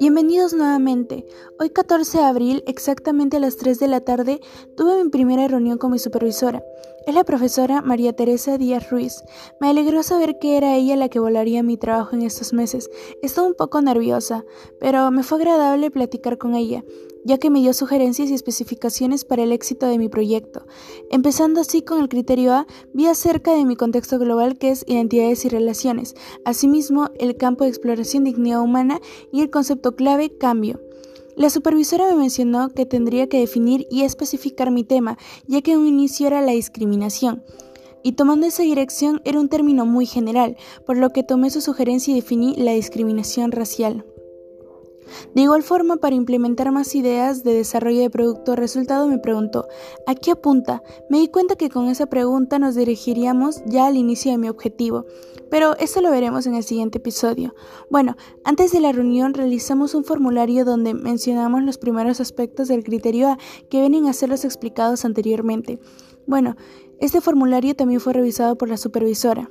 Bienvenidos nuevamente. Hoy 14 de abril, exactamente a las 3 de la tarde, tuve mi primera reunión con mi supervisora. Es la profesora María Teresa Díaz Ruiz. Me alegró saber que era ella la que volaría mi trabajo en estos meses. Estaba un poco nerviosa, pero me fue agradable platicar con ella ya que me dio sugerencias y especificaciones para el éxito de mi proyecto. Empezando así con el criterio A, vi acerca de mi contexto global que es identidades y relaciones, asimismo el campo de exploración dignidad humana y el concepto clave cambio. La supervisora me mencionó que tendría que definir y especificar mi tema, ya que un inicio era la discriminación. Y tomando esa dirección era un término muy general, por lo que tomé su sugerencia y definí la discriminación racial. De igual forma, para implementar más ideas de desarrollo de producto resultado, me preguntó, ¿a qué apunta? Me di cuenta que con esa pregunta nos dirigiríamos ya al inicio de mi objetivo, pero eso lo veremos en el siguiente episodio. Bueno, antes de la reunión realizamos un formulario donde mencionamos los primeros aspectos del criterio A que vienen a ser los explicados anteriormente. Bueno, este formulario también fue revisado por la supervisora.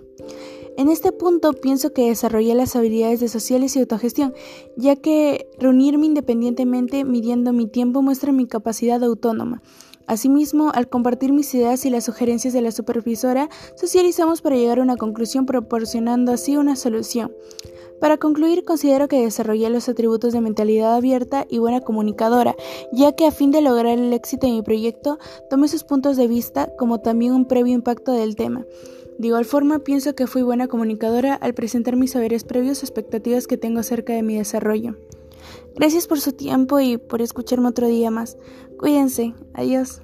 En este punto pienso que desarrollé las habilidades de sociales y autogestión, ya que reunirme independientemente midiendo mi tiempo muestra mi capacidad autónoma. Asimismo, al compartir mis ideas y las sugerencias de la supervisora, socializamos para llegar a una conclusión proporcionando así una solución. Para concluir, considero que desarrollé los atributos de mentalidad abierta y buena comunicadora, ya que a fin de lograr el éxito de mi proyecto, tomé sus puntos de vista como también un previo impacto del tema. De igual forma, pienso que fui buena comunicadora al presentar mis saberes previos expectativas que tengo acerca de mi desarrollo. Gracias por su tiempo y por escucharme otro día más. Cuídense. Adiós.